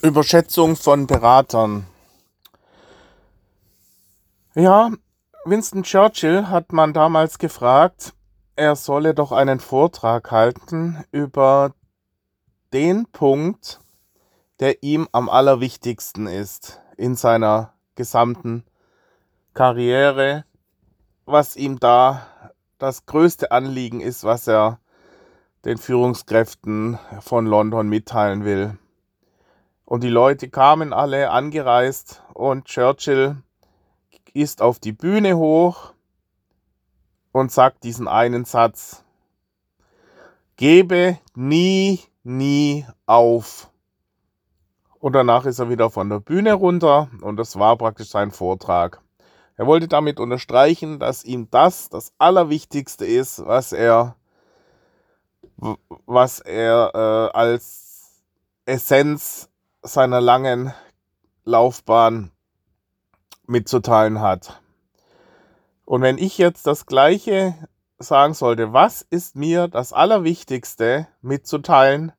Überschätzung von Beratern. Ja, Winston Churchill hat man damals gefragt, er solle doch einen Vortrag halten über den Punkt, der ihm am allerwichtigsten ist in seiner gesamten Karriere, was ihm da das größte Anliegen ist, was er den Führungskräften von London mitteilen will. Und die Leute kamen alle angereist und Churchill ist auf die Bühne hoch und sagt diesen einen Satz. Gebe nie, nie auf. Und danach ist er wieder von der Bühne runter und das war praktisch sein Vortrag. Er wollte damit unterstreichen, dass ihm das das Allerwichtigste ist, was er, was er äh, als Essenz seiner langen Laufbahn mitzuteilen hat. Und wenn ich jetzt das Gleiche sagen sollte, was ist mir das Allerwichtigste mitzuteilen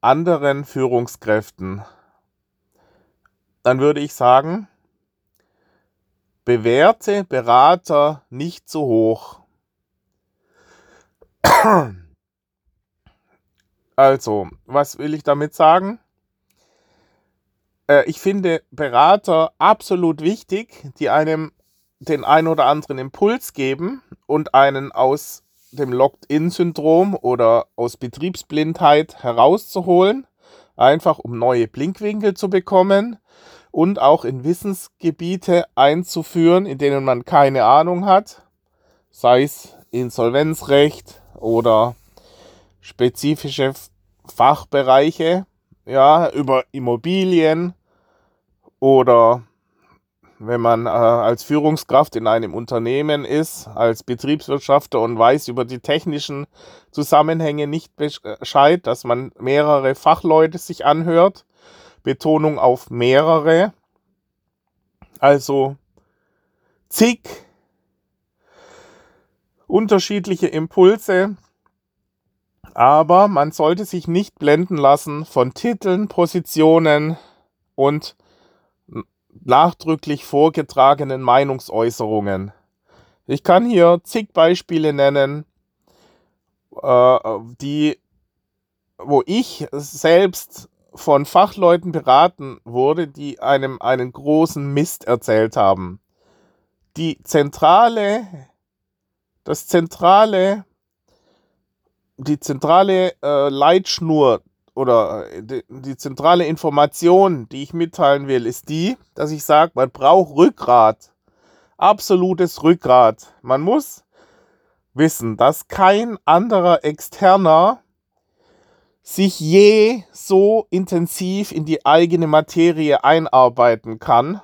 anderen Führungskräften, dann würde ich sagen, bewerte Berater nicht zu hoch. Also, was will ich damit sagen? Äh, ich finde Berater absolut wichtig, die einem den ein oder anderen Impuls geben und einen aus dem Locked-in-Syndrom oder aus Betriebsblindheit herauszuholen, einfach um neue Blinkwinkel zu bekommen und auch in Wissensgebiete einzuführen, in denen man keine Ahnung hat, sei es Insolvenzrecht oder spezifische Fachbereiche, ja, über Immobilien oder wenn man äh, als Führungskraft in einem Unternehmen ist, als Betriebswirtschafter und weiß über die technischen Zusammenhänge nicht Bescheid, dass man mehrere Fachleute sich anhört. Betonung auf mehrere. Also zig unterschiedliche Impulse, aber man sollte sich nicht blenden lassen von Titeln, Positionen und nachdrücklich vorgetragenen Meinungsäußerungen. Ich kann hier zig Beispiele nennen, äh, die, wo ich selbst von Fachleuten beraten wurde, die einem einen großen Mist erzählt haben. Die zentrale, das zentrale, die zentrale äh, Leitschnur oder äh, die, die, zentrale Information, die ich mitteilen will, ist die, dass ich sage, man braucht Rückgrat. Absolutes Rückgrat. Man muss wissen, dass kein anderer Externer sich je so intensiv in die eigene Materie einarbeiten kann,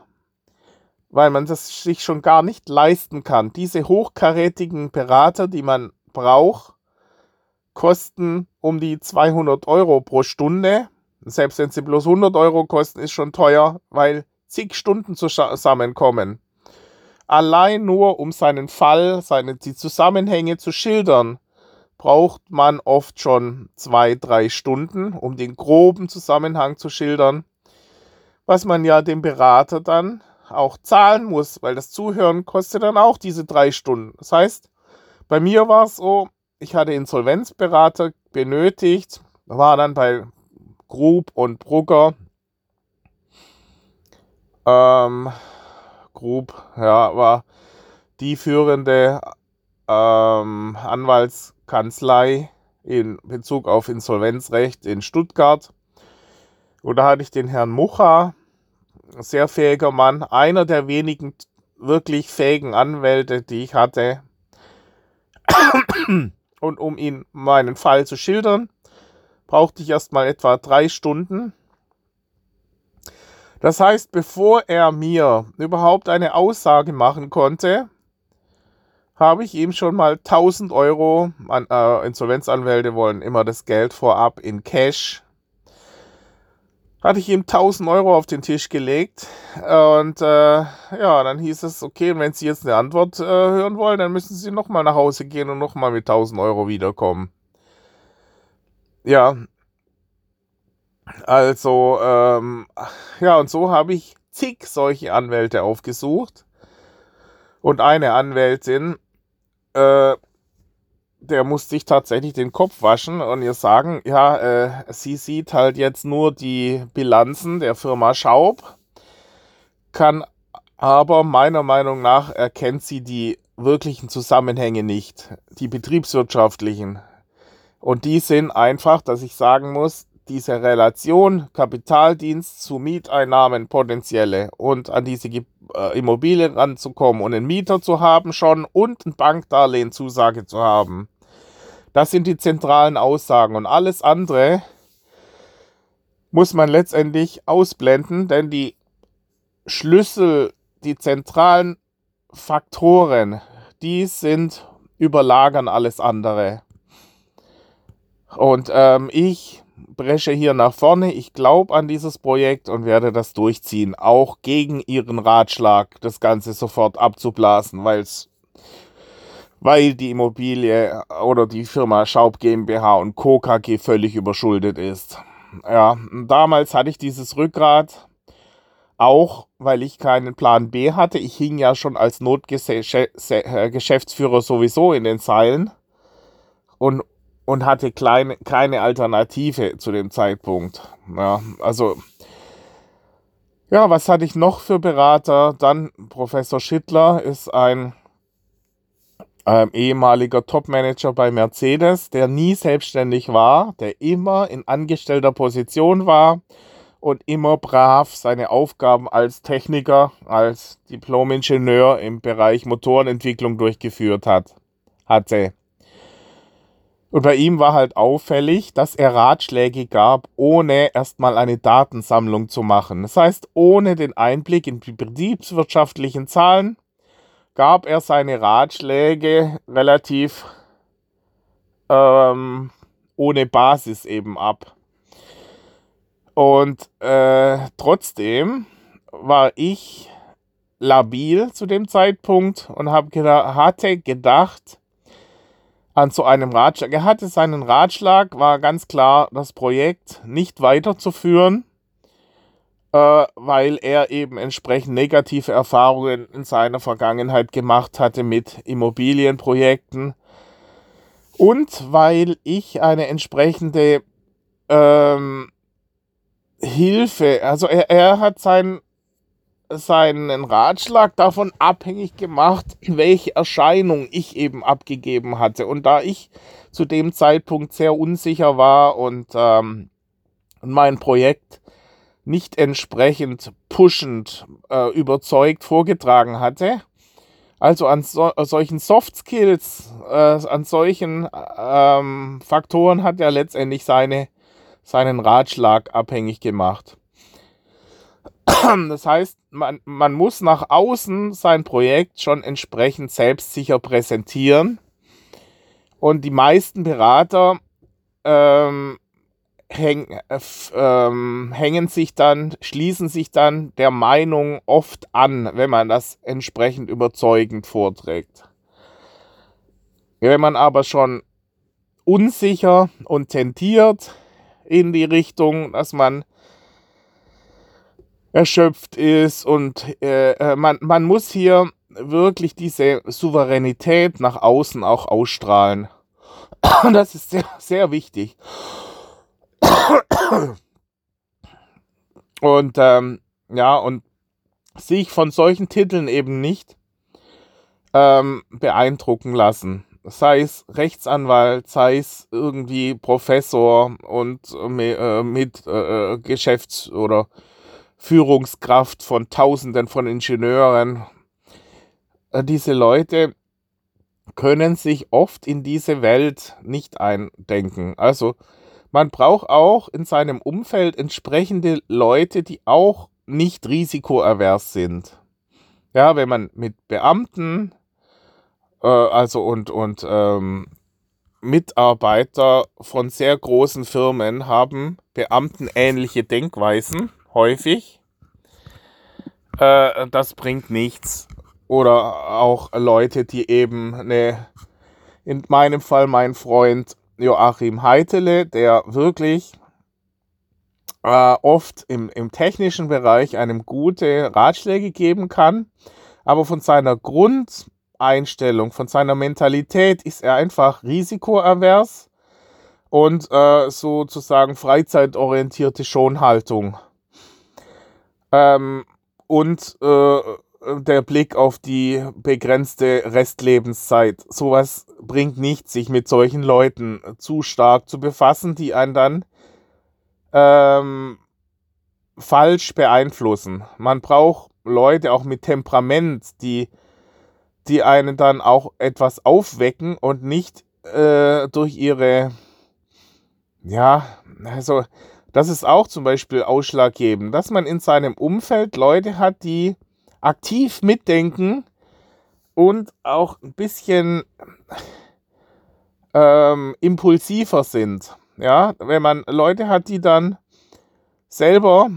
weil man das sich schon gar nicht leisten kann. Diese hochkarätigen Berater, die man braucht, kosten um die 200 Euro pro Stunde. Selbst wenn sie bloß 100 Euro kosten, ist schon teuer, weil zig Stunden zusammenkommen. Allein nur um seinen Fall, seine, die Zusammenhänge zu schildern, braucht man oft schon zwei, drei Stunden, um den groben Zusammenhang zu schildern, was man ja dem Berater dann auch zahlen muss, weil das Zuhören kostet dann auch diese drei Stunden. Das heißt, bei mir war es so, ich hatte Insolvenzberater benötigt, war dann bei Grub und Brugger. Ähm, Grub, ja, war die führende ähm, Anwaltskanzlei in Bezug auf Insolvenzrecht in Stuttgart. Und da hatte ich den Herrn Mucha, sehr fähiger Mann, einer der wenigen wirklich fähigen Anwälte, die ich hatte. Und um ihn meinen Fall zu schildern, brauchte ich erstmal etwa drei Stunden. Das heißt, bevor er mir überhaupt eine Aussage machen konnte, habe ich ihm schon mal 1000 Euro, an, äh, Insolvenzanwälte wollen immer das Geld vorab in Cash hatte ich ihm 1000 Euro auf den Tisch gelegt. Und äh, ja, dann hieß es, okay, wenn Sie jetzt eine Antwort äh, hören wollen, dann müssen Sie nochmal nach Hause gehen und nochmal mit 1000 Euro wiederkommen. Ja. Also, ähm, ja, und so habe ich zig solche Anwälte aufgesucht. Und eine Anwältin, äh, der musste sich tatsächlich den Kopf waschen und ihr sagen, ja, äh, sie sieht halt jetzt nur die Bilanzen der Firma Schaub, kann aber meiner Meinung nach erkennt sie die wirklichen Zusammenhänge nicht, die betriebswirtschaftlichen. Und die sind einfach, dass ich sagen muss, diese Relation Kapitaldienst zu Mieteinnahmen potenzielle und an diese äh, Immobilien ranzukommen und einen Mieter zu haben schon und ein Bankdarlehen Zusage zu haben. Das sind die zentralen Aussagen und alles andere muss man letztendlich ausblenden, denn die Schlüssel, die zentralen Faktoren, die sind überlagern alles andere. Und ähm, ich bresche hier nach vorne. Ich glaube an dieses Projekt und werde das durchziehen. Auch gegen ihren Ratschlag, das Ganze sofort abzublasen, weil's, weil die Immobilie oder die Firma Schaub GmbH und Co. KG völlig überschuldet ist. Ja, damals hatte ich dieses Rückgrat auch, weil ich keinen Plan B hatte. Ich hing ja schon als Notgeschäftsführer sowieso in den Seilen. Und und hatte kleine, keine Alternative zu dem Zeitpunkt. Ja, also, ja, was hatte ich noch für Berater? Dann Professor Schittler ist ein ähm, ehemaliger Topmanager bei Mercedes, der nie selbstständig war, der immer in angestellter Position war und immer brav seine Aufgaben als Techniker, als Diplomingenieur im Bereich Motorenentwicklung durchgeführt hat, hatte. Und bei ihm war halt auffällig, dass er Ratschläge gab, ohne erstmal eine Datensammlung zu machen. Das heißt, ohne den Einblick in die betriebswirtschaftlichen Zahlen gab er seine Ratschläge relativ ähm, ohne Basis eben ab. Und äh, trotzdem war ich labil zu dem Zeitpunkt und hab gedacht, hatte gedacht, an so einem Ratschlag. Er hatte seinen Ratschlag, war ganz klar, das Projekt nicht weiterzuführen, weil er eben entsprechend negative Erfahrungen in seiner Vergangenheit gemacht hatte mit Immobilienprojekten und weil ich eine entsprechende ähm, Hilfe, also er, er hat sein seinen Ratschlag davon abhängig gemacht, welche Erscheinung ich eben abgegeben hatte. Und da ich zu dem Zeitpunkt sehr unsicher war und ähm, mein Projekt nicht entsprechend pushend äh, überzeugt vorgetragen hatte, also an so, solchen Soft Skills, äh, an solchen ähm, Faktoren hat er letztendlich seine, seinen Ratschlag abhängig gemacht. Das heißt, man, man muss nach außen sein Projekt schon entsprechend selbstsicher präsentieren. Und die meisten Berater ähm, häng, äh, ähm, hängen sich dann, schließen sich dann der Meinung oft an, wenn man das entsprechend überzeugend vorträgt. Wenn man aber schon unsicher und tendiert in die Richtung, dass man erschöpft ist und äh, äh, man, man muss hier wirklich diese Souveränität nach außen auch ausstrahlen. Und das ist sehr, sehr wichtig. Und ähm, ja, und sich von solchen Titeln eben nicht ähm, beeindrucken lassen. Sei es Rechtsanwalt, sei es irgendwie Professor und äh, mit äh, Geschäfts- oder Führungskraft von Tausenden von Ingenieuren. Äh, diese Leute können sich oft in diese Welt nicht eindenken. Also man braucht auch in seinem Umfeld entsprechende Leute, die auch nicht risikoavers sind. Ja, wenn man mit Beamten, äh, also und, und ähm, Mitarbeiter von sehr großen Firmen haben beamtenähnliche Denkweisen häufig. Äh, das bringt nichts. Oder auch Leute, die eben eine, in meinem Fall mein Freund Joachim Heitele, der wirklich äh, oft im, im technischen Bereich einem gute Ratschläge geben kann, aber von seiner Grundeinstellung, von seiner Mentalität ist er einfach risikoavers und äh, sozusagen freizeitorientierte Schonhaltung. Ähm, und äh, der Blick auf die begrenzte Restlebenszeit. Sowas bringt nichts, sich mit solchen Leuten zu stark zu befassen, die einen dann ähm, falsch beeinflussen. Man braucht Leute auch mit Temperament, die, die einen dann auch etwas aufwecken und nicht äh, durch ihre, ja, also das ist auch zum Beispiel ausschlaggebend, dass man in seinem Umfeld Leute hat, die aktiv mitdenken und auch ein bisschen ähm, impulsiver sind. Ja, wenn man Leute hat, die dann selber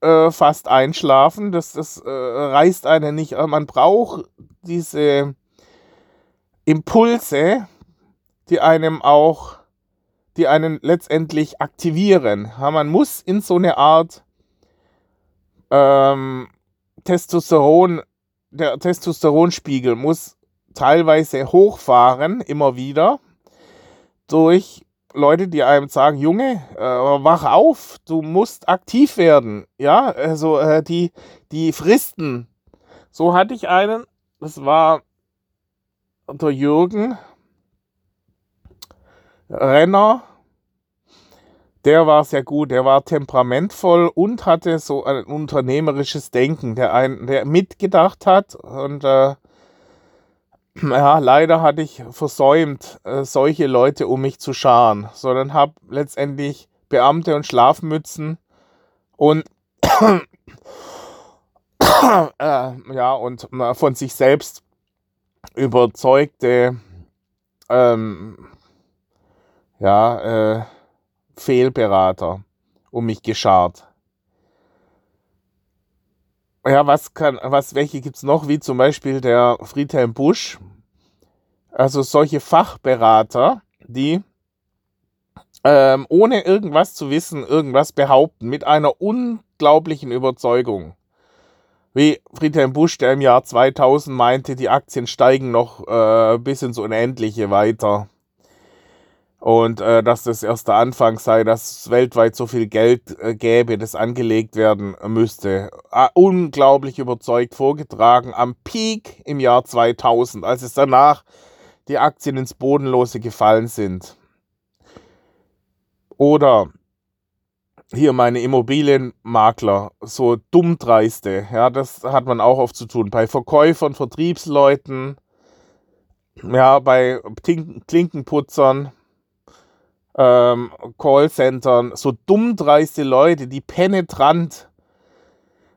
äh, fast einschlafen, das, das äh, reißt einen nicht. Man braucht diese Impulse, die einem auch, die einen letztendlich aktivieren. Ja, man muss in so eine Art ähm, Testosteron, der Testosteronspiegel muss teilweise hochfahren, immer wieder, durch Leute, die einem sagen, Junge, äh, wach auf, du musst aktiv werden. Ja, also äh, die, die Fristen. So hatte ich einen, das war der Jürgen Renner, der war sehr gut, der war temperamentvoll und hatte so ein unternehmerisches Denken, der, ein, der mitgedacht hat. Und äh, ja, leider hatte ich versäumt, äh, solche Leute um mich zu scharen, sondern habe letztendlich Beamte und Schlafmützen und äh, ja, und äh, von sich selbst überzeugte ähm, ja, äh, Fehlberater um mich geschart. Ja, was kann, was, welche gibt es noch, wie zum Beispiel der Friedhelm Busch? Also solche Fachberater, die ähm, ohne irgendwas zu wissen, irgendwas behaupten, mit einer unglaublichen Überzeugung. Wie Friedhelm Busch, der im Jahr 2000 meinte, die Aktien steigen noch äh, bis ins Unendliche weiter und äh, dass das erst der Anfang sei, dass es weltweit so viel Geld äh, gäbe, das angelegt werden müsste. Äh, unglaublich überzeugt vorgetragen am Peak im Jahr 2000, als es danach die Aktien ins Bodenlose gefallen sind. Oder hier meine Immobilienmakler, so dummdreiste, ja, das hat man auch oft zu tun. Bei Verkäufern, Vertriebsleuten, ja, bei Klinkenputzern, ähm, Callcentern, so dummdreiste Leute, die penetrant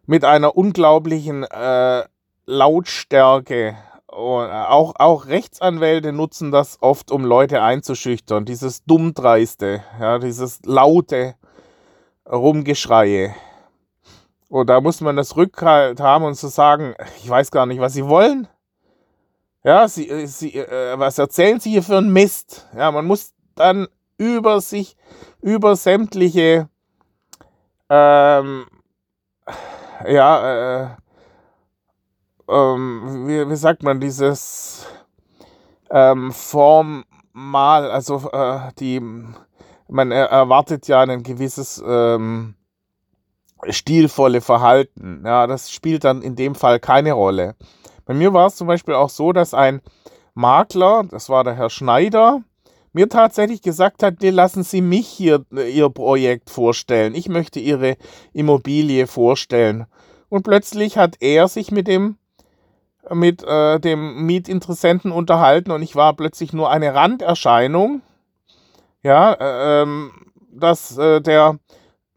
mit einer unglaublichen äh, Lautstärke und äh, auch, auch Rechtsanwälte nutzen das oft, um Leute einzuschüchtern. Dieses Dummdreiste, ja, dieses laute Rumgeschreie. Und da muss man das Rückhalt haben und zu so sagen, ich weiß gar nicht, was sie wollen. Ja, sie, äh, sie, äh, was erzählen sie hier für einen Mist? Ja, man muss dann über sich, über sämtliche, ähm, ja, äh, ähm, wie, wie, sagt man, dieses ähm, formal, also äh, die, man erwartet ja ein gewisses ähm, stilvolle Verhalten. Ja, das spielt dann in dem Fall keine Rolle. Bei mir war es zum Beispiel auch so, dass ein Makler, das war der Herr Schneider, mir tatsächlich gesagt hat, lassen Sie mich hier äh, Ihr Projekt vorstellen. Ich möchte Ihre Immobilie vorstellen. Und plötzlich hat er sich mit dem mit äh, dem Mietinteressenten unterhalten und ich war plötzlich nur eine Randerscheinung. Ja, äh, ähm, dass äh, der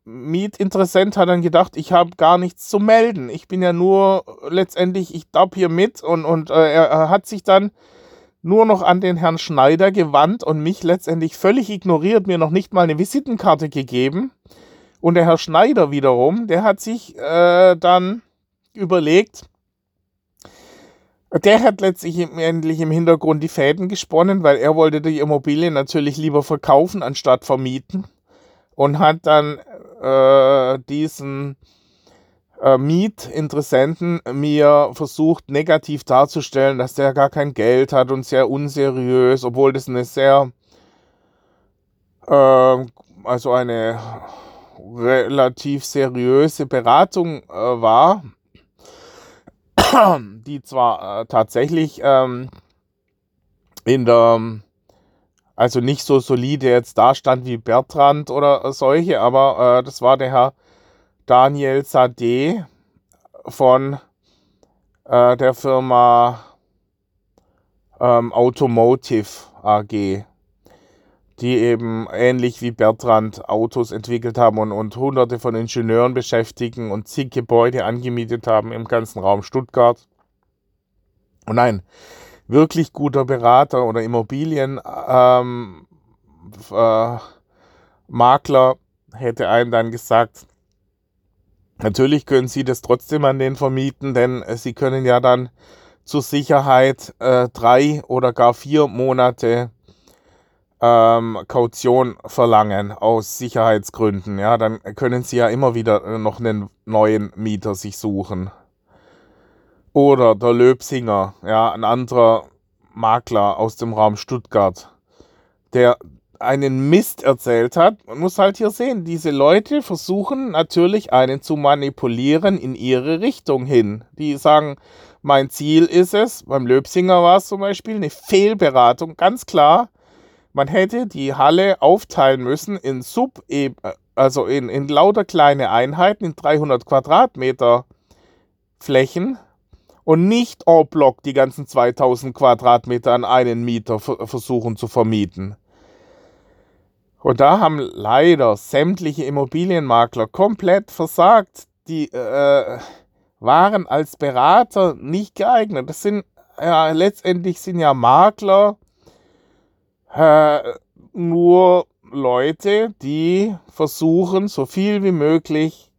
Mietinteressent hat dann gedacht, ich habe gar nichts zu melden. Ich bin ja nur letztendlich, ich darf hier mit und, und äh, er hat sich dann nur noch an den Herrn Schneider gewandt und mich letztendlich völlig ignoriert, mir noch nicht mal eine Visitenkarte gegeben. Und der Herr Schneider wiederum, der hat sich äh, dann überlegt, der hat letztlich endlich im Hintergrund die Fäden gesponnen, weil er wollte die Immobilie natürlich lieber verkaufen anstatt vermieten und hat dann äh, diesen Mietinteressenten mir versucht negativ darzustellen, dass der gar kein Geld hat und sehr unseriös, obwohl das eine sehr, äh, also eine relativ seriöse Beratung äh, war, die zwar äh, tatsächlich ähm, in der, also nicht so solide jetzt dastand wie Bertrand oder solche, aber äh, das war der Herr Daniel Sade von äh, der Firma ähm, Automotive AG, die eben ähnlich wie Bertrand Autos entwickelt haben und, und hunderte von Ingenieuren beschäftigen und zig Gebäude angemietet haben im ganzen Raum Stuttgart. Und ein wirklich guter Berater oder Immobilienmakler ähm, äh, hätte einem dann gesagt, Natürlich können Sie das trotzdem an den vermieten, denn äh, Sie können ja dann zur Sicherheit äh, drei oder gar vier Monate ähm, Kaution verlangen aus Sicherheitsgründen. Ja, dann können Sie ja immer wieder äh, noch einen neuen Mieter sich suchen. Oder der Löbsinger, ja, ein anderer Makler aus dem Raum Stuttgart, der einen Mist erzählt hat. Man muss halt hier sehen, diese Leute versuchen natürlich einen zu manipulieren in ihre Richtung hin. Die sagen, mein Ziel ist es, beim Löbsinger war es zum Beispiel eine Fehlberatung, ganz klar. Man hätte die Halle aufteilen müssen in Sub, also in, in lauter kleine Einheiten, in 300 Quadratmeter Flächen und nicht en bloc die ganzen 2000 Quadratmeter an einen Mieter versuchen zu vermieten. Und da haben leider sämtliche Immobilienmakler komplett versagt. Die äh, waren als Berater nicht geeignet. Das sind ja letztendlich sind ja Makler äh, nur Leute, die versuchen, so viel wie möglich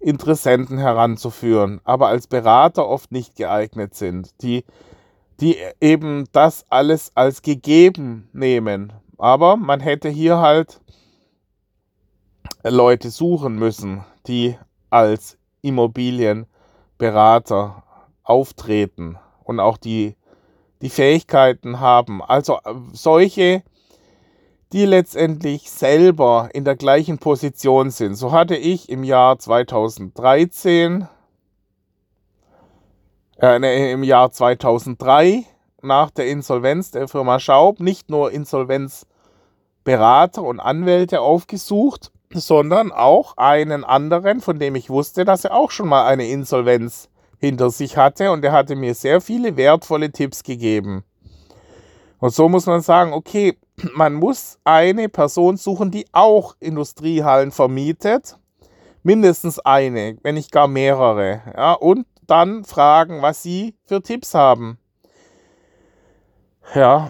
Interessenten heranzuführen, aber als Berater oft nicht geeignet sind, die, die eben das alles als gegeben nehmen. Aber man hätte hier halt Leute suchen müssen, die als Immobilienberater auftreten und auch die, die Fähigkeiten haben. Also äh, solche, die letztendlich selber in der gleichen Position sind. So hatte ich im Jahr 2013, äh, ne, im Jahr 2003 nach der Insolvenz der Firma Schaub nicht nur Insolvenzberater und Anwälte aufgesucht, sondern auch einen anderen, von dem ich wusste, dass er auch schon mal eine Insolvenz hinter sich hatte und er hatte mir sehr viele wertvolle Tipps gegeben. Und so muss man sagen, okay, man muss eine Person suchen, die auch Industriehallen vermietet, mindestens eine, wenn nicht gar mehrere, ja, und dann fragen, was sie für Tipps haben. Ja,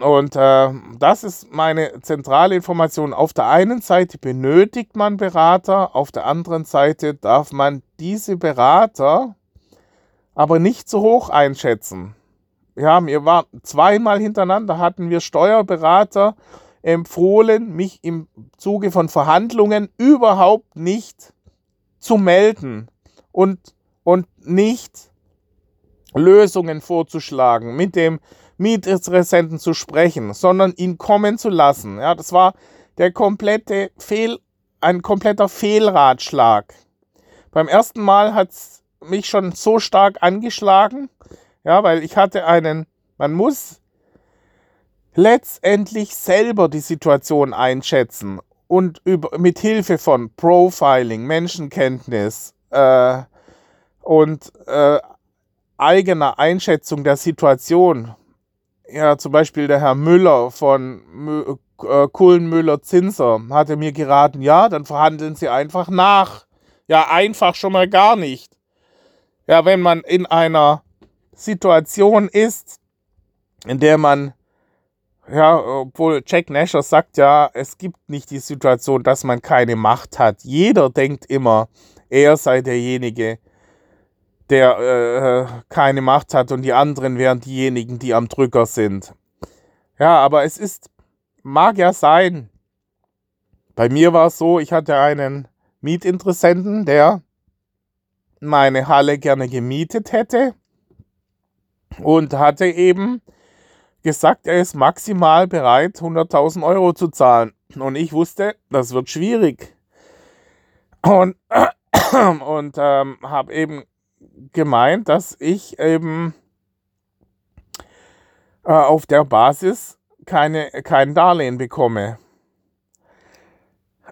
und äh, das ist meine zentrale Information. Auf der einen Seite benötigt man Berater, auf der anderen Seite darf man diese Berater aber nicht zu hoch einschätzen. Ja, mir war zweimal hintereinander hatten wir Steuerberater empfohlen, mich im Zuge von Verhandlungen überhaupt nicht zu melden und, und nicht Lösungen vorzuschlagen mit dem Mietinteressenten zu sprechen, sondern ihn kommen zu lassen. Ja, das war der komplette Fehl, ein kompletter Fehlratschlag. Beim ersten Mal hat es mich schon so stark angeschlagen, ja, weil ich hatte einen, man muss letztendlich selber die Situation einschätzen und über, mit Hilfe von Profiling, Menschenkenntnis äh, und äh, eigener Einschätzung der Situation ja, zum Beispiel der Herr Müller von Mü äh, Kullen-Müller-Zinser hatte mir geraten, ja, dann verhandeln Sie einfach nach. Ja, einfach schon mal gar nicht. Ja, wenn man in einer Situation ist, in der man, ja, obwohl Jack Nasher sagt ja, es gibt nicht die Situation, dass man keine Macht hat. Jeder denkt immer, er sei derjenige, der äh, keine Macht hat und die anderen wären diejenigen, die am Drücker sind. Ja, aber es ist, mag ja sein. Bei mir war es so, ich hatte einen Mietinteressenten, der meine Halle gerne gemietet hätte und hatte eben gesagt, er ist maximal bereit, 100.000 Euro zu zahlen. Und ich wusste, das wird schwierig. Und, und ähm, habe eben gemeint, dass ich eben äh, auf der Basis keine, kein Darlehen bekomme.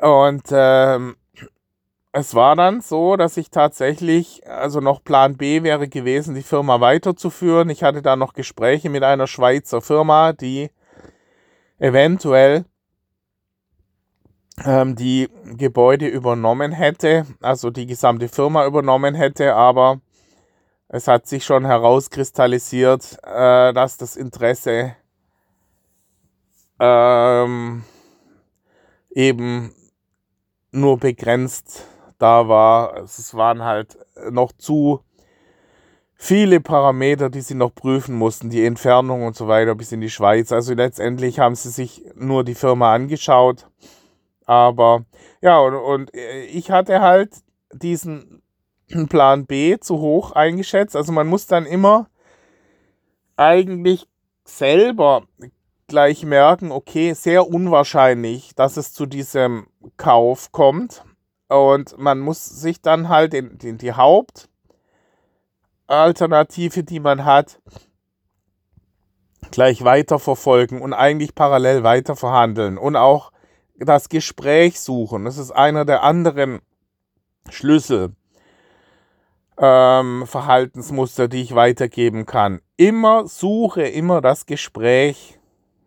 Und ähm, es war dann so, dass ich tatsächlich, also noch Plan B wäre gewesen, die Firma weiterzuführen. Ich hatte da noch Gespräche mit einer Schweizer Firma, die eventuell ähm, die Gebäude übernommen hätte, also die gesamte Firma übernommen hätte, aber es hat sich schon herauskristallisiert, äh, dass das Interesse ähm, eben nur begrenzt da war. Es waren halt noch zu viele Parameter, die sie noch prüfen mussten, die Entfernung und so weiter bis in die Schweiz. Also letztendlich haben sie sich nur die Firma angeschaut. Aber ja, und, und ich hatte halt diesen Plan B zu hoch eingeschätzt. Also man muss dann immer eigentlich selber gleich merken, okay, sehr unwahrscheinlich, dass es zu diesem Kauf kommt. Und man muss sich dann halt in, in die Hauptalternative, die man hat, gleich weiterverfolgen und eigentlich parallel weiter verhandeln und auch das Gespräch suchen. Das ist einer der anderen Schlüssel. Ähm, Verhaltensmuster, die ich weitergeben kann. Immer suche, immer das Gespräch.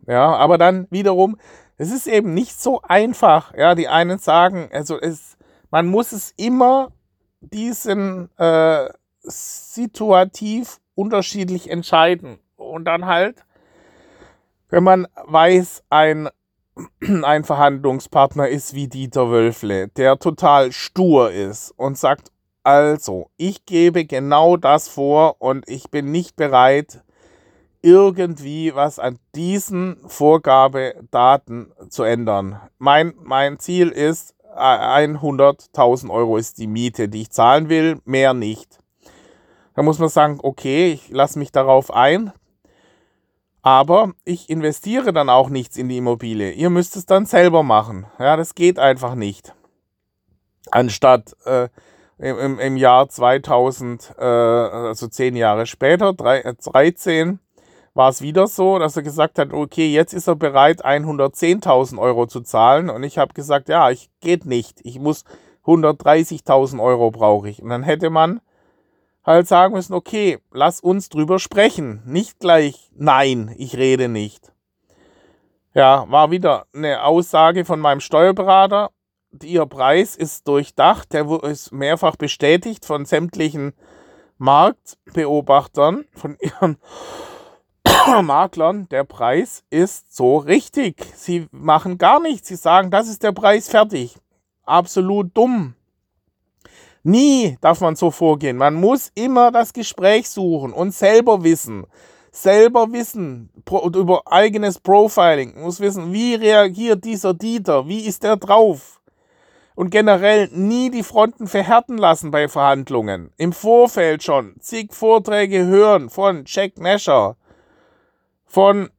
Ja, aber dann wiederum, es ist eben nicht so einfach. Ja, die einen sagen, also es, man muss es immer diesen äh, situativ unterschiedlich entscheiden. Und dann halt, wenn man weiß, ein, ein Verhandlungspartner ist wie Dieter Wölfle, der total stur ist und sagt, also, ich gebe genau das vor und ich bin nicht bereit, irgendwie was an diesen Vorgabedaten zu ändern. Mein, mein Ziel ist, 100.000 Euro ist die Miete, die ich zahlen will, mehr nicht. Da muss man sagen, okay, ich lasse mich darauf ein, aber ich investiere dann auch nichts in die Immobilie. Ihr müsst es dann selber machen. Ja, das geht einfach nicht. Anstatt äh, im, im Jahr 2000, äh, also zehn Jahre später, 13, war es wieder so, dass er gesagt hat, okay, jetzt ist er bereit, 110.000 Euro zu zahlen. Und ich habe gesagt, ja, ich geht nicht. Ich muss 130.000 Euro brauche ich. Und dann hätte man halt sagen müssen, okay, lass uns drüber sprechen. Nicht gleich, nein, ich rede nicht. Ja, war wieder eine Aussage von meinem Steuerberater. Ihr Preis ist durchdacht, der ist mehrfach bestätigt von sämtlichen Marktbeobachtern, von ihren Maklern, der Preis ist so richtig. Sie machen gar nichts. Sie sagen, das ist der Preis fertig. Absolut dumm. Nie darf man so vorgehen. Man muss immer das Gespräch suchen und selber wissen. Selber wissen über eigenes Profiling. Muss wissen, wie reagiert dieser Dieter? Wie ist er drauf? Und generell nie die Fronten verhärten lassen bei Verhandlungen. Im Vorfeld schon zig Vorträge hören von Jack Nasher von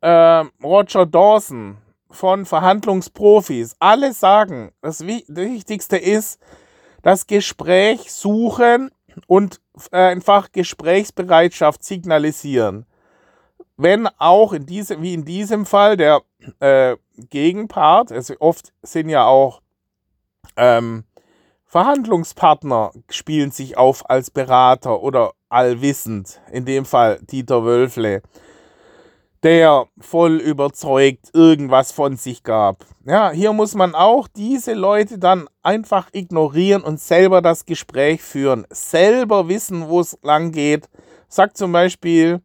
äh, Roger Dawson, von Verhandlungsprofis, alle sagen, das Wichtigste ist, das Gespräch suchen und äh, einfach Gesprächsbereitschaft signalisieren. Wenn auch in diese, wie in diesem Fall der äh, Gegenpart, also oft sind ja auch ähm, Verhandlungspartner spielen sich auf als Berater oder allwissend, in dem Fall Dieter Wölfle der voll überzeugt irgendwas von sich gab. Ja, hier muss man auch diese Leute dann einfach ignorieren und selber das Gespräch führen, selber wissen, wo es lang geht. Sagt zum Beispiel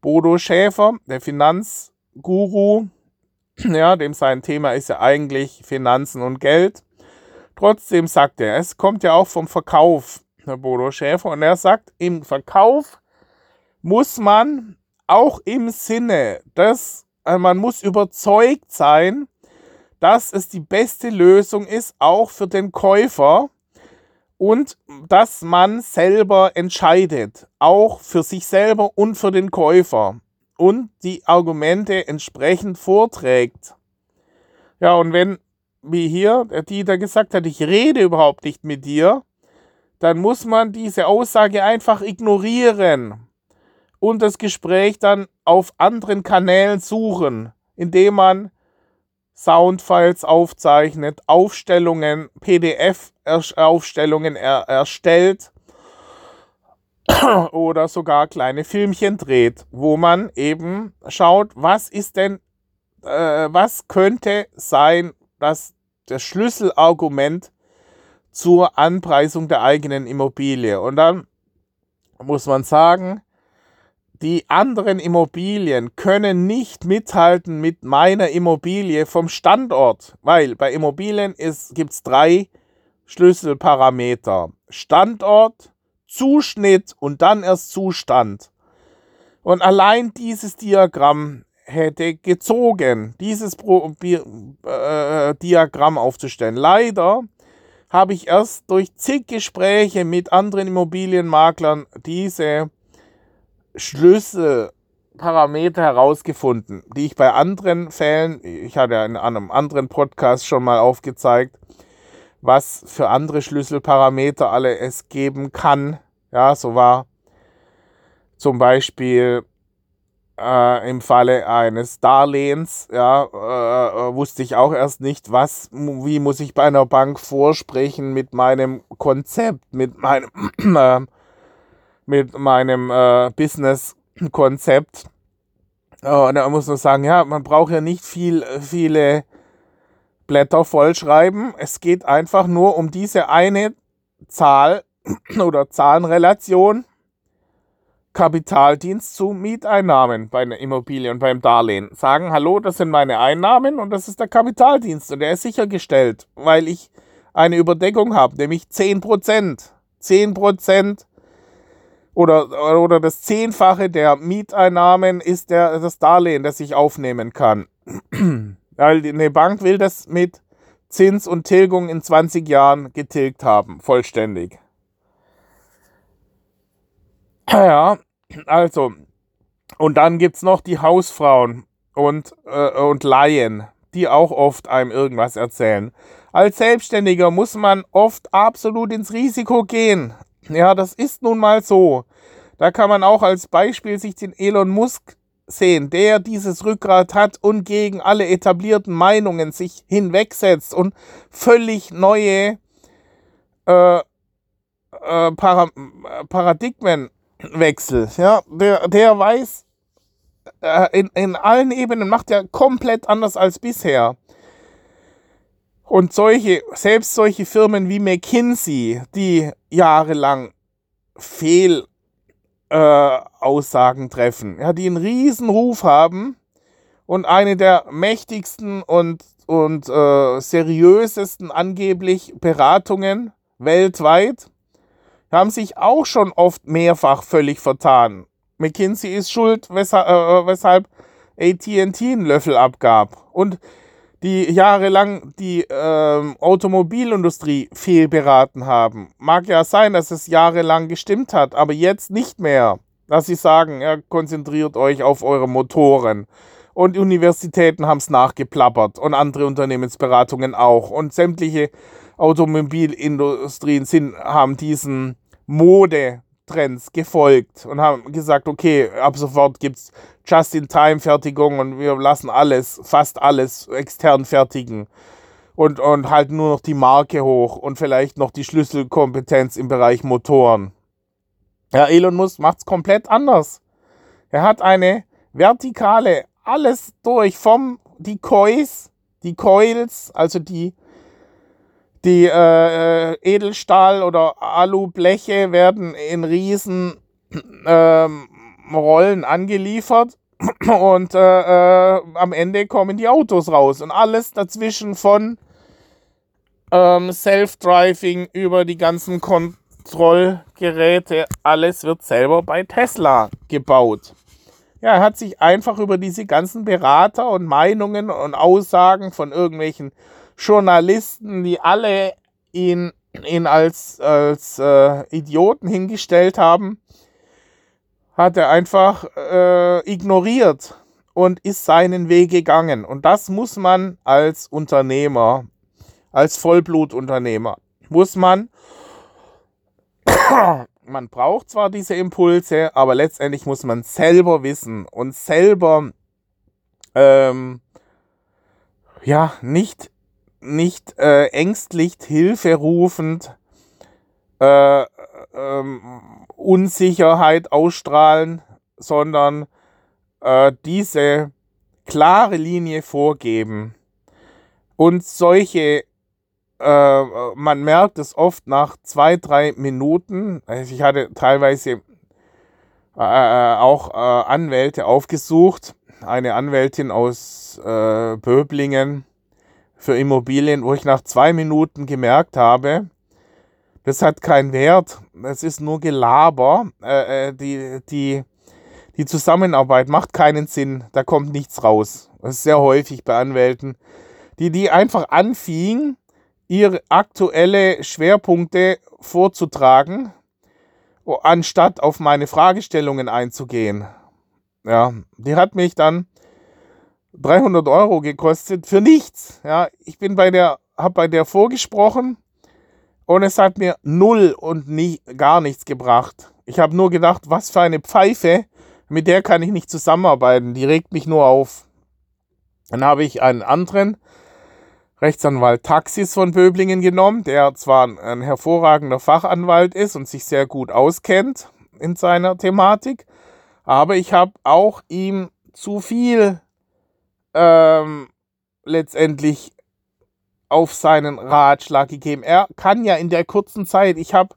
Bodo Schäfer, der Finanzguru, ja, dem sein Thema ist ja eigentlich Finanzen und Geld. Trotzdem sagt er, es kommt ja auch vom Verkauf, der Bodo Schäfer, und er sagt, im Verkauf muss man auch im Sinne, dass äh, man muss überzeugt sein, dass es die beste Lösung ist, auch für den Käufer. Und dass man selber entscheidet, auch für sich selber und für den Käufer. Und die Argumente entsprechend vorträgt. Ja, und wenn, wie hier der Dieter gesagt hat, ich rede überhaupt nicht mit dir, dann muss man diese Aussage einfach ignorieren und das Gespräch dann auf anderen Kanälen suchen, indem man Soundfiles aufzeichnet, Aufstellungen, PDF-Aufstellungen er erstellt oder sogar kleine Filmchen dreht, wo man eben schaut, was ist denn, äh, was könnte sein, dass das Schlüsselargument zur Anpreisung der eigenen Immobilie. Und dann muss man sagen, die anderen Immobilien können nicht mithalten mit meiner Immobilie vom Standort, weil bei Immobilien gibt es drei Schlüsselparameter. Standort, Zuschnitt und dann erst Zustand. Und allein dieses Diagramm hätte gezogen, dieses Pro äh, Diagramm aufzustellen. Leider habe ich erst durch zig Gespräche mit anderen Immobilienmaklern diese Schlüsselparameter herausgefunden, die ich bei anderen Fällen, ich hatte in einem anderen Podcast schon mal aufgezeigt, was für andere Schlüsselparameter alle es geben kann. Ja, so war zum Beispiel äh, im Falle eines Darlehens, ja, äh, äh wusste ich auch erst nicht, was, wie muss ich bei einer Bank vorsprechen mit meinem Konzept, mit meinem äh, mit meinem äh, Business-Konzept. Und da muss man sagen, ja, man braucht ja nicht viel, viele Blätter vollschreiben. Es geht einfach nur um diese eine Zahl oder Zahlenrelation Kapitaldienst zu Mieteinnahmen bei einer Immobilie und beim Darlehen. Sagen, hallo, das sind meine Einnahmen und das ist der Kapitaldienst und der ist sichergestellt, weil ich eine Überdeckung habe, nämlich 10%. 10% oder, oder das Zehnfache der Mieteinnahmen ist der, das Darlehen, das ich aufnehmen kann. Weil eine Bank will das mit Zins und Tilgung in 20 Jahren getilgt haben, vollständig. Ja, also, und dann gibt es noch die Hausfrauen und, äh, und Laien, die auch oft einem irgendwas erzählen. Als Selbstständiger muss man oft absolut ins Risiko gehen. Ja, das ist nun mal so. Da kann man auch als Beispiel sich den Elon Musk sehen, der dieses Rückgrat hat und gegen alle etablierten Meinungen sich hinwegsetzt und völlig neue äh, äh, Para Paradigmenwechsel. Ja, der, der weiß, äh, in, in allen Ebenen macht er komplett anders als bisher. Und solche, selbst solche Firmen wie McKinsey, die jahrelang Fehlaussagen äh, treffen, ja, die einen riesen Ruf haben und eine der mächtigsten und, und äh, seriösesten angeblich Beratungen weltweit, haben sich auch schon oft mehrfach völlig vertan. McKinsey ist schuld, weshalb, äh, weshalb AT&T einen Löffel abgab. Und die jahrelang die ähm, Automobilindustrie fehlberaten haben. Mag ja sein, dass es jahrelang gestimmt hat, aber jetzt nicht mehr. Dass sie sagen, ja, konzentriert euch auf eure Motoren. Und Universitäten haben es nachgeplappert und andere Unternehmensberatungen auch. Und sämtliche Automobilindustrien sind, haben diesen Mode Trends gefolgt und haben gesagt, okay, ab sofort gibt es Just-in-Time-Fertigung und wir lassen alles, fast alles extern fertigen und, und halten nur noch die Marke hoch und vielleicht noch die Schlüsselkompetenz im Bereich Motoren. Ja, Elon Musk macht es komplett anders. Er hat eine vertikale, alles durch, vom die Coils, die Coils, also die die äh, Edelstahl- oder Alubleche werden in riesen ähm, Rollen angeliefert und äh, äh, am Ende kommen die Autos raus und alles dazwischen von ähm, Self-Driving über die ganzen Kontrollgeräte, alles wird selber bei Tesla gebaut. Ja, er hat sich einfach über diese ganzen Berater und Meinungen und Aussagen von irgendwelchen Journalisten, die alle ihn, ihn als, als äh, Idioten hingestellt haben, hat er einfach äh, ignoriert und ist seinen Weg gegangen. Und das muss man als Unternehmer, als Vollblutunternehmer, muss man man braucht zwar diese Impulse, aber letztendlich muss man selber wissen und selber ähm, ja nicht nicht äh, ängstlich Hilfe rufend äh, ähm, Unsicherheit ausstrahlen, sondern äh, diese klare Linie vorgeben. Und solche äh, man merkt es oft nach zwei, drei Minuten. Also ich hatte teilweise äh, äh, auch äh, Anwälte aufgesucht. Eine Anwältin aus Böblingen für Immobilien, wo ich nach zwei Minuten gemerkt habe, das hat keinen Wert. Es ist nur Gelaber. Äh, die, die, die Zusammenarbeit macht keinen Sinn. Da kommt nichts raus. Das ist sehr häufig bei Anwälten, die, die einfach anfingen, ihre aktuelle Schwerpunkte vorzutragen, anstatt auf meine Fragestellungen einzugehen. Ja, die hat mich dann 300 Euro gekostet für nichts. Ja, ich bin bei der, habe bei der vorgesprochen und es hat mir null und nie, gar nichts gebracht. Ich habe nur gedacht, was für eine Pfeife, mit der kann ich nicht zusammenarbeiten. Die regt mich nur auf. Dann habe ich einen anderen Rechtsanwalt Taxis von Böblingen genommen, der zwar ein hervorragender Fachanwalt ist und sich sehr gut auskennt in seiner Thematik, aber ich habe auch ihm zu viel ähm, letztendlich auf seinen Ratschlag gegeben. Er kann ja in der kurzen Zeit, ich habe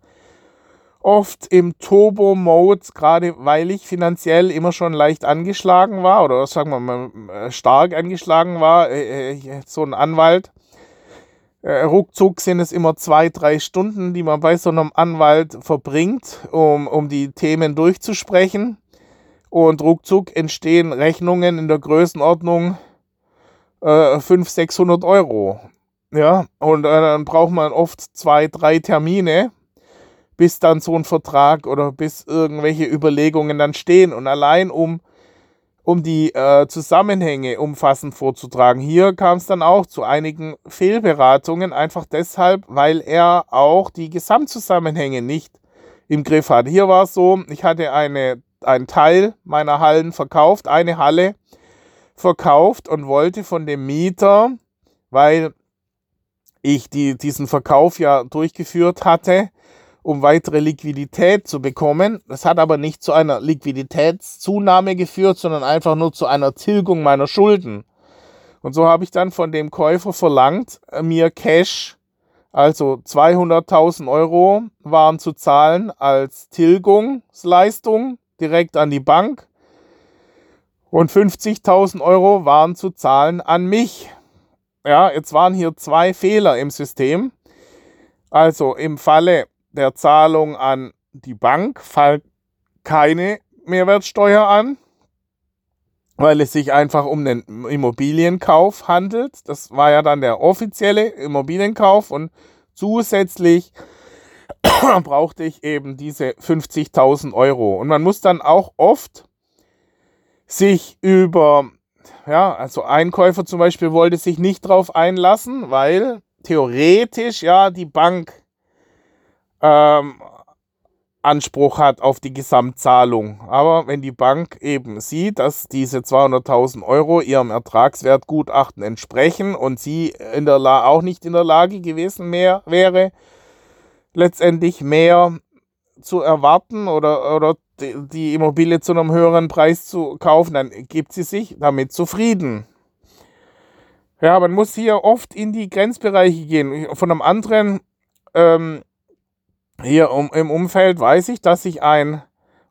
oft im Turbo-Mode, gerade weil ich finanziell immer schon leicht angeschlagen war oder sagen wir mal äh, stark angeschlagen war, äh, äh, so ein Anwalt. Ruckzuck sind es immer zwei, drei Stunden, die man bei so einem Anwalt verbringt, um, um die Themen durchzusprechen. Und ruckzuck entstehen Rechnungen in der Größenordnung äh, 500, 600 Euro. Ja, und äh, dann braucht man oft zwei, drei Termine bis dann so ein Vertrag oder bis irgendwelche Überlegungen dann stehen. Und allein um, um die äh, Zusammenhänge umfassend vorzutragen, hier kam es dann auch zu einigen Fehlberatungen, einfach deshalb, weil er auch die Gesamtzusammenhänge nicht im Griff hat. Hier war es so, ich hatte eine, einen Teil meiner Hallen verkauft, eine Halle verkauft und wollte von dem Mieter, weil ich die, diesen Verkauf ja durchgeführt hatte, um weitere Liquidität zu bekommen. Das hat aber nicht zu einer Liquiditätszunahme geführt, sondern einfach nur zu einer Tilgung meiner Schulden. Und so habe ich dann von dem Käufer verlangt, äh, mir Cash, also 200.000 Euro waren zu zahlen als Tilgungsleistung direkt an die Bank und 50.000 Euro waren zu zahlen an mich. Ja, jetzt waren hier zwei Fehler im System. Also im Falle der Zahlung an die Bank fällt keine Mehrwertsteuer an, weil es sich einfach um den Immobilienkauf handelt. Das war ja dann der offizielle Immobilienkauf und zusätzlich brauchte ich eben diese 50.000 Euro. Und man muss dann auch oft sich über, ja, also Einkäufer zum Beispiel wollte sich nicht drauf einlassen, weil theoretisch ja die Bank ähm, Anspruch hat auf die Gesamtzahlung. Aber wenn die Bank eben sieht, dass diese 200.000 Euro ihrem Ertragswertgutachten entsprechen und sie in der La auch nicht in der Lage gewesen mehr wäre, letztendlich mehr zu erwarten oder, oder die Immobilie zu einem höheren Preis zu kaufen, dann gibt sie sich damit zufrieden. Ja, man muss hier oft in die Grenzbereiche gehen. Von einem anderen ähm, hier um, im Umfeld weiß ich, dass sich ein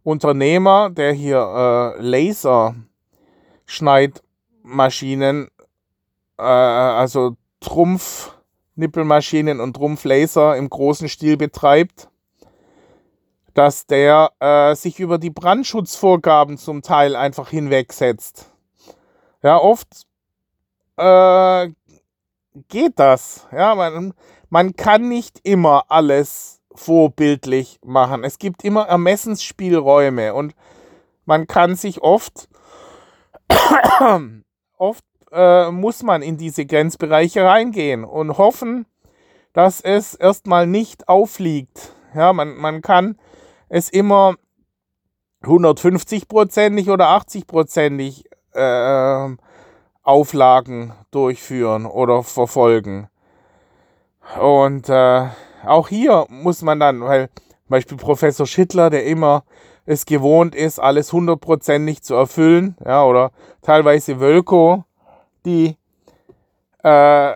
Unternehmer, der hier äh, Laserschneidmaschinen, äh, also Trumpfnippelmaschinen und Trumpflaser im großen Stil betreibt, dass der äh, sich über die Brandschutzvorgaben zum Teil einfach hinwegsetzt. Ja, oft äh, geht das. Ja, man, man kann nicht immer alles vorbildlich machen. Es gibt immer Ermessensspielräume und man kann sich oft, oft äh, muss man in diese Grenzbereiche reingehen und hoffen, dass es erstmal nicht auffliegt. Ja, man, man kann es immer 150-prozentig oder 80-prozentig äh, Auflagen durchführen oder verfolgen. Und äh, auch hier muss man dann, weil zum Beispiel Professor Schittler, der immer es gewohnt ist, alles hundertprozentig zu erfüllen, ja, oder teilweise Wölko, die äh,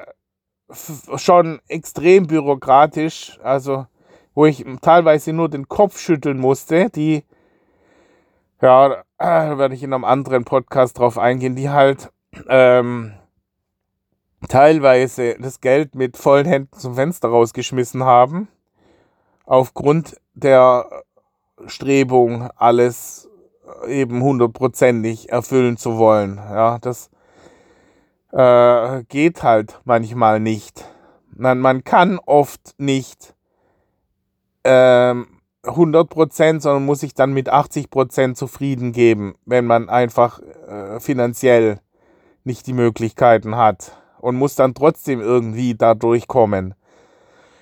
schon extrem bürokratisch, also wo ich teilweise nur den Kopf schütteln musste, die, ja, da werde ich in einem anderen Podcast drauf eingehen, die halt ähm, teilweise das Geld mit vollen Händen zum Fenster rausgeschmissen haben, aufgrund der Strebung, alles eben hundertprozentig erfüllen zu wollen. Ja, das äh, geht halt manchmal nicht. Man, man kann oft nicht ähm, 100%, sondern muss sich dann mit 80% zufrieden geben, wenn man einfach äh, finanziell nicht die Möglichkeiten hat und muss dann trotzdem irgendwie da durchkommen.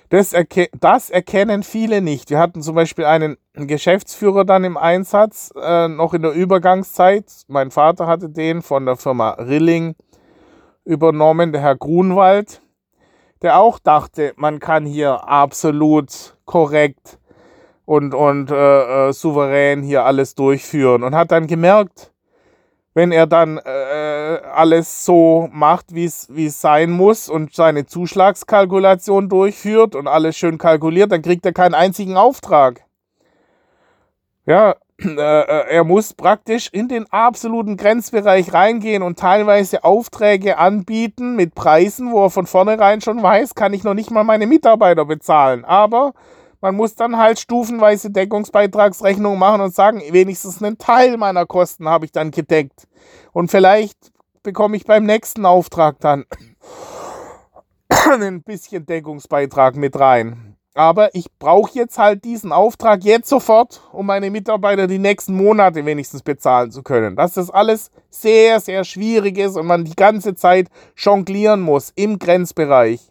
Das, erke das erkennen viele nicht. Wir hatten zum Beispiel einen Geschäftsführer dann im Einsatz, äh, noch in der Übergangszeit. Mein Vater hatte den von der Firma Rilling übernommen, der Herr Grunwald, der auch dachte, man kann hier absolut korrekt und, und äh, äh, souverän hier alles durchführen und hat dann gemerkt, wenn er dann äh, alles so macht, wie es sein muss und seine Zuschlagskalkulation durchführt und alles schön kalkuliert, dann kriegt er keinen einzigen Auftrag. Ja, äh, äh, er muss praktisch in den absoluten Grenzbereich reingehen und teilweise Aufträge anbieten mit Preisen, wo er von vornherein schon weiß, kann ich noch nicht mal meine Mitarbeiter bezahlen. Aber man muss dann halt stufenweise Deckungsbeitragsrechnung machen und sagen, wenigstens einen Teil meiner Kosten habe ich dann gedeckt. Und vielleicht bekomme ich beim nächsten Auftrag dann ein bisschen Deckungsbeitrag mit rein. Aber ich brauche jetzt halt diesen Auftrag jetzt sofort, um meine Mitarbeiter die nächsten Monate wenigstens bezahlen zu können. Dass das alles sehr, sehr schwierig ist und man die ganze Zeit jonglieren muss im Grenzbereich.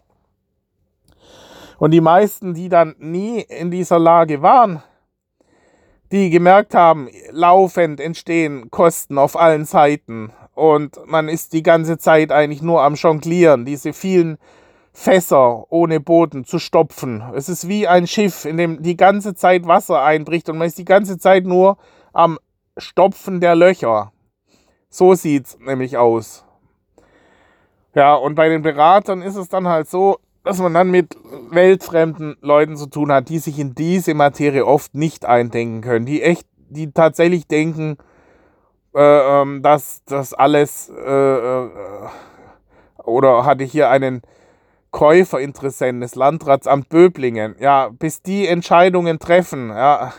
Und die meisten, die dann nie in dieser Lage waren, die gemerkt haben, laufend entstehen Kosten auf allen Seiten und man ist die ganze Zeit eigentlich nur am Jonglieren, diese vielen Fässer ohne Boden zu stopfen. Es ist wie ein Schiff, in dem die ganze Zeit Wasser einbricht und man ist die ganze Zeit nur am Stopfen der Löcher. So sieht es nämlich aus. Ja, und bei den Beratern ist es dann halt so, dass man dann mit weltfremden Leuten zu tun hat, die sich in diese Materie oft nicht eindenken können, die echt, die tatsächlich denken, äh, ähm, dass das alles äh, äh, oder hatte hier einen Käuferinteressenten des Landratsamt Böblingen, ja, bis die Entscheidungen treffen, ja,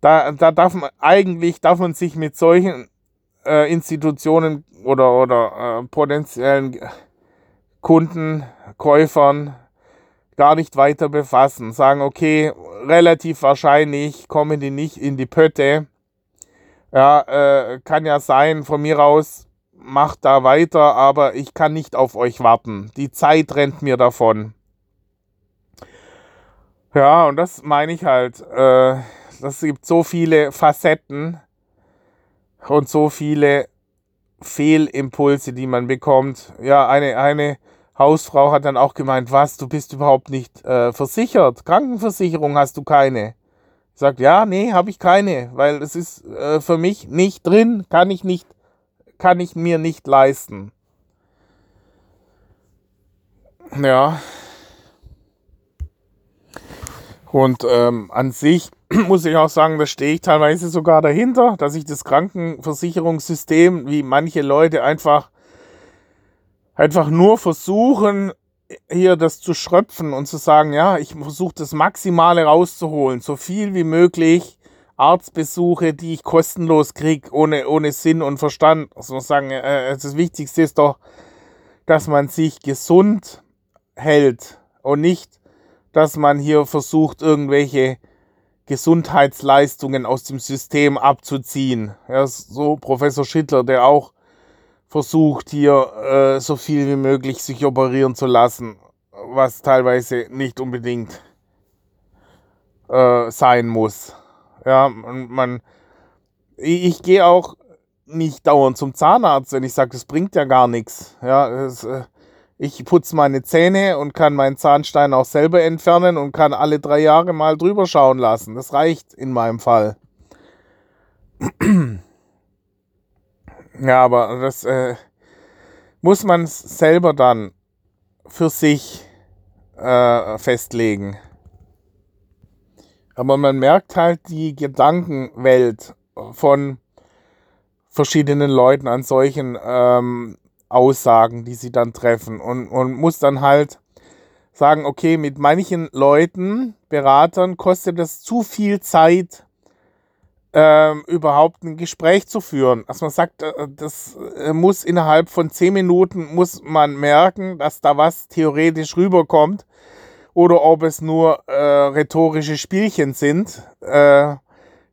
da, da darf man eigentlich darf man sich mit solchen äh, Institutionen oder, oder äh, potenziellen Kunden, Käufern gar nicht weiter befassen. Sagen, okay, relativ wahrscheinlich kommen die nicht in die Pötte. Ja, äh, kann ja sein, von mir aus macht da weiter, aber ich kann nicht auf euch warten. Die Zeit rennt mir davon. Ja, und das meine ich halt. Äh, das gibt so viele Facetten und so viele Fehlimpulse, die man bekommt. Ja, eine, eine Hausfrau hat dann auch gemeint, was, du bist überhaupt nicht äh, versichert. Krankenversicherung hast du keine. Sagt, ja, nee, habe ich keine, weil es ist äh, für mich nicht drin, kann ich nicht, kann ich mir nicht leisten. Ja. Und ähm, an sich muss ich auch sagen, da stehe ich teilweise sogar dahinter, dass ich das Krankenversicherungssystem, wie manche Leute einfach einfach nur versuchen, hier das zu schröpfen und zu sagen, ja, ich versuche das Maximale rauszuholen, so viel wie möglich Arztbesuche, die ich kostenlos kriege, ohne, ohne Sinn und Verstand. Also sagen, äh, das Wichtigste ist doch, dass man sich gesund hält und nicht, dass man hier versucht, irgendwelche Gesundheitsleistungen aus dem System abzuziehen. Ja, so Professor Schittler, der auch versucht, hier äh, so viel wie möglich sich operieren zu lassen, was teilweise nicht unbedingt äh, sein muss. Ja, man, man ich, ich gehe auch nicht dauernd zum Zahnarzt, wenn ich sage, das bringt ja gar nichts. Ja, das, äh, ich putze meine Zähne und kann meinen Zahnstein auch selber entfernen und kann alle drei Jahre mal drüber schauen lassen. Das reicht in meinem Fall. ja, aber das äh, muss man selber dann für sich äh, festlegen. Aber man merkt halt die Gedankenwelt von verschiedenen Leuten an solchen ähm, Aussagen, die sie dann treffen und, und muss dann halt sagen, okay, mit manchen Leuten, Beratern, kostet es zu viel Zeit, ähm, überhaupt ein Gespräch zu führen. Also man sagt, äh, das äh, muss innerhalb von zehn Minuten, muss man merken, dass da was theoretisch rüberkommt oder ob es nur äh, rhetorische Spielchen sind, äh,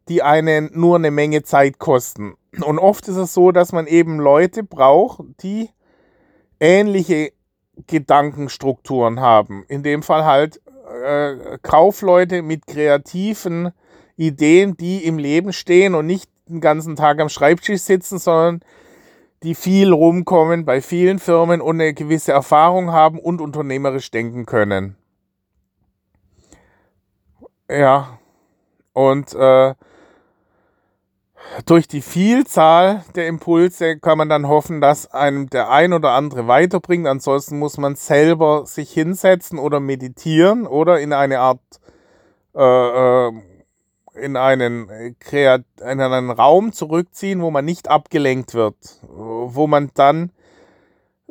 die einen nur eine Menge Zeit kosten. Und oft ist es so, dass man eben Leute braucht, die ähnliche Gedankenstrukturen haben. In dem Fall halt äh, Kaufleute mit kreativen Ideen, die im Leben stehen und nicht den ganzen Tag am Schreibtisch sitzen, sondern die viel rumkommen bei vielen Firmen und eine gewisse Erfahrung haben und unternehmerisch denken können. Ja, und äh, durch die Vielzahl der Impulse kann man dann hoffen, dass einem der ein oder andere weiterbringt. Ansonsten muss man selber sich hinsetzen oder meditieren oder in eine Art, äh, äh in, einen, Kreat in einen Raum zurückziehen, wo man nicht abgelenkt wird, wo man dann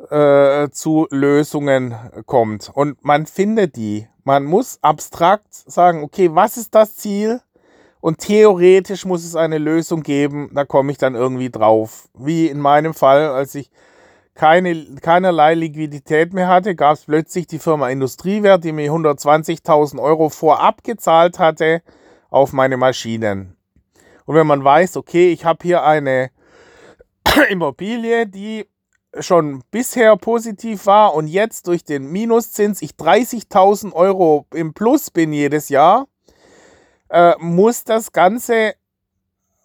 äh, zu Lösungen kommt. Und man findet die. Man muss abstrakt sagen, okay, was ist das Ziel? Und theoretisch muss es eine Lösung geben, da komme ich dann irgendwie drauf. Wie in meinem Fall, als ich keine, keinerlei Liquidität mehr hatte, gab es plötzlich die Firma Industriewert, die mir 120.000 Euro vorab gezahlt hatte auf meine Maschinen. Und wenn man weiß, okay, ich habe hier eine Immobilie, die schon bisher positiv war und jetzt durch den Minuszins ich 30.000 Euro im Plus bin jedes Jahr, äh, muss das Ganze,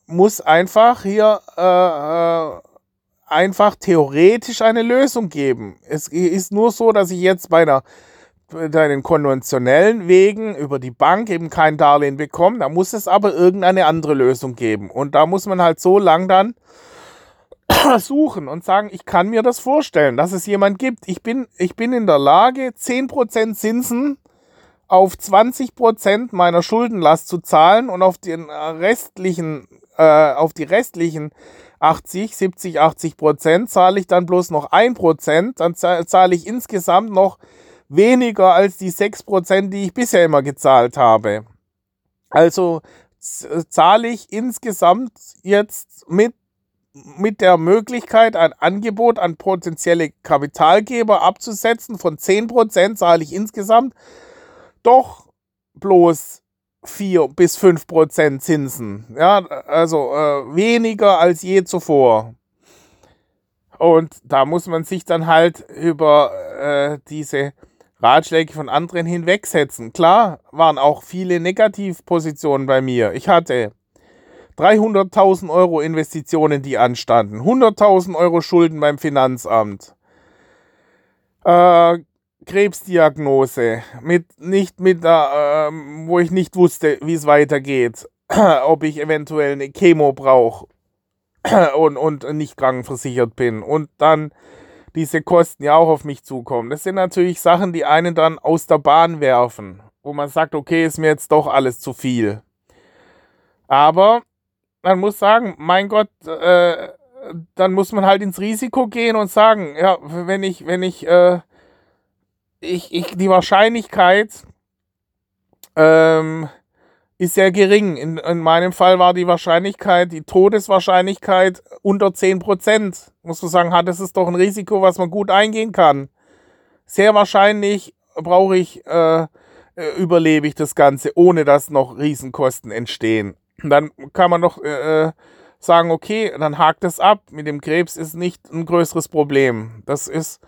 muss einfach hier äh, äh, einfach theoretisch eine Lösung geben. Es ist nur so, dass ich jetzt bei einer bei den konventionellen Wegen über die Bank eben kein Darlehen bekomme. Da muss es aber irgendeine andere Lösung geben. Und da muss man halt so lang dann suchen und sagen, ich kann mir das vorstellen, dass es jemand gibt. Ich bin, ich bin in der Lage, 10% Zinsen auf 20% meiner Schuldenlast zu zahlen und auf den restlichen, äh, auf die restlichen 80, 70, 80 Prozent zahle ich dann bloß noch 1 Prozent, dann zahle ich insgesamt noch weniger als die 6 Prozent, die ich bisher immer gezahlt habe. Also zahle ich insgesamt jetzt mit, mit der Möglichkeit, ein Angebot an potenzielle Kapitalgeber abzusetzen von 10 Prozent, zahle ich insgesamt doch bloß 4 bis 5 Prozent Zinsen. Ja, also äh, weniger als je zuvor. Und da muss man sich dann halt über äh, diese Ratschläge von anderen hinwegsetzen. Klar waren auch viele Negativpositionen bei mir. Ich hatte 300.000 Euro Investitionen, die anstanden, 100.000 Euro Schulden beim Finanzamt, äh, Krebsdiagnose, mit, nicht mit, äh, wo ich nicht wusste, wie es weitergeht, ob ich eventuell eine Chemo brauche und, und nicht krankenversichert bin. Und dann diese Kosten ja auch auf mich zukommen. Das sind natürlich Sachen, die einen dann aus der Bahn werfen, wo man sagt, okay, ist mir jetzt doch alles zu viel. Aber man muss sagen, mein Gott, äh, dann muss man halt ins Risiko gehen und sagen, ja, wenn ich, wenn ich äh, ich, ich, die Wahrscheinlichkeit ähm, ist sehr gering. In, in meinem Fall war die Wahrscheinlichkeit, die Todeswahrscheinlichkeit unter 10%. Muss man sagen, hat, das ist doch ein Risiko, was man gut eingehen kann. Sehr wahrscheinlich brauche ich, äh, äh überlebe ich das Ganze, ohne dass noch Riesenkosten entstehen. Dann kann man doch äh, äh, sagen, okay, dann hakt es ab. Mit dem Krebs ist nicht ein größeres Problem. Das ist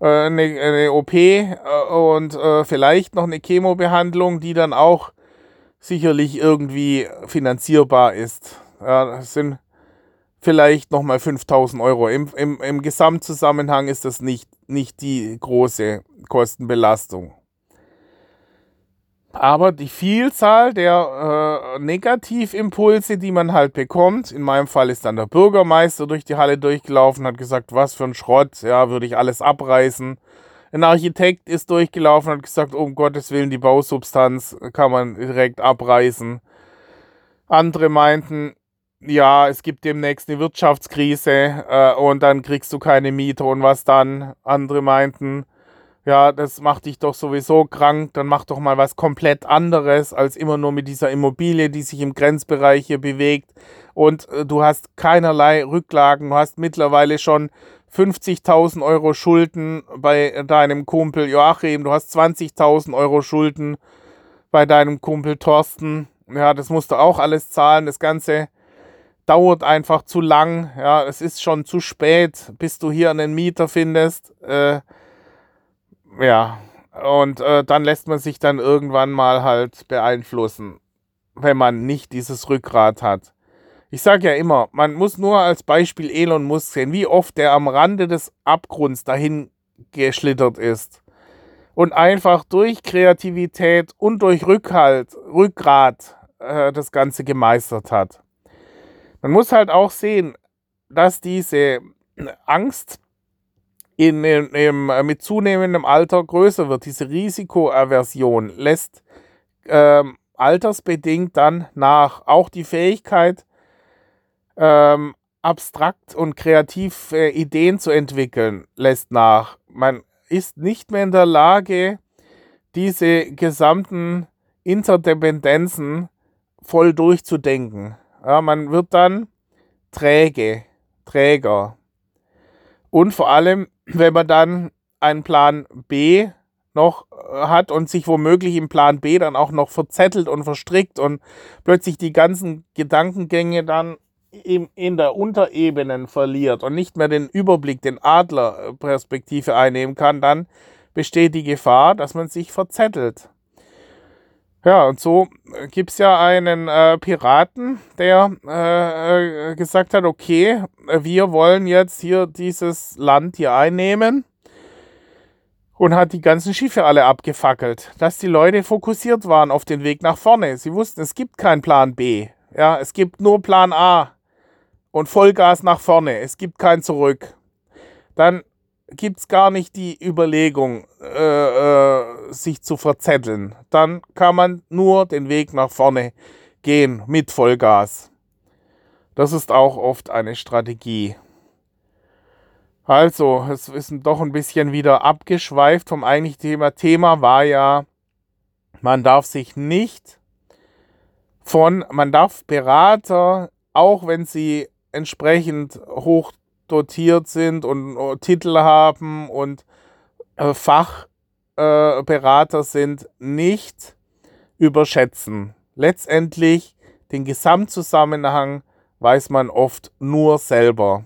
äh, eine, eine, OP äh, und äh, vielleicht noch eine Chemobehandlung, die dann auch sicherlich irgendwie finanzierbar ist. Ja, das sind vielleicht nochmal 5000 Euro. Im, im, Im Gesamtzusammenhang ist das nicht, nicht die große Kostenbelastung. Aber die Vielzahl der äh, Negativimpulse, die man halt bekommt, in meinem Fall ist dann der Bürgermeister durch die Halle durchgelaufen, hat gesagt, was für ein Schrott, ja, würde ich alles abreißen. Ein Architekt ist durchgelaufen, hat gesagt, um Gottes Willen, die Bausubstanz kann man direkt abreißen. Andere meinten, ja, es gibt demnächst eine Wirtschaftskrise äh, und dann kriegst du keine Miete und was dann? Andere meinten, ja, das macht dich doch sowieso krank, dann mach doch mal was komplett anderes als immer nur mit dieser Immobilie, die sich im Grenzbereich hier bewegt. Und äh, du hast keinerlei Rücklagen, du hast mittlerweile schon 50.000 Euro Schulden bei deinem Kumpel Joachim, du hast 20.000 Euro Schulden bei deinem Kumpel Thorsten, ja, das musst du auch alles zahlen, das Ganze dauert einfach zu lang, ja, es ist schon zu spät, bis du hier einen Mieter findest, äh, ja, und äh, dann lässt man sich dann irgendwann mal halt beeinflussen, wenn man nicht dieses Rückgrat hat. Ich sage ja immer, man muss nur als Beispiel Elon Musk sehen, wie oft der am Rande des Abgrunds dahin geschlittert ist und einfach durch Kreativität und durch Rückhalt, Rückgrat äh, das Ganze gemeistert hat. Man muss halt auch sehen, dass diese Angst in, in, in, äh, mit zunehmendem Alter größer wird. Diese Risikoaversion lässt ähm, altersbedingt dann nach. Auch die Fähigkeit, ähm, abstrakt und kreativ äh, Ideen zu entwickeln, lässt nach. Man ist nicht mehr in der Lage, diese gesamten Interdependenzen voll durchzudenken. Ja, man wird dann träge, träger. Und vor allem wenn man dann einen Plan B noch äh, hat und sich womöglich im Plan B dann auch noch verzettelt und verstrickt und plötzlich die ganzen Gedankengänge dann in der Unterebenen verliert und nicht mehr den Überblick, den Adlerperspektive einnehmen kann, dann besteht die Gefahr, dass man sich verzettelt. Ja, und so gibt es ja einen äh, Piraten, der äh, äh, gesagt hat, okay, wir wollen jetzt hier dieses Land hier einnehmen und hat die ganzen Schiffe alle abgefackelt, dass die Leute fokussiert waren auf den Weg nach vorne. Sie wussten, es gibt keinen Plan B. Ja, es gibt nur Plan A und Vollgas nach vorne. Es gibt kein Zurück. Dann gibt es gar nicht die Überlegung, äh, äh, sich zu verzetteln. Dann kann man nur den Weg nach vorne gehen mit Vollgas. Das ist auch oft eine Strategie. Also, es ist doch ein bisschen wieder abgeschweift vom eigentlichen Thema. Thema war ja, man darf sich nicht von, man darf Berater, auch wenn sie entsprechend hoch dotiert sind und uh, Titel haben und äh, Fachberater äh, sind, nicht überschätzen. Letztendlich den Gesamtzusammenhang weiß man oft nur selber.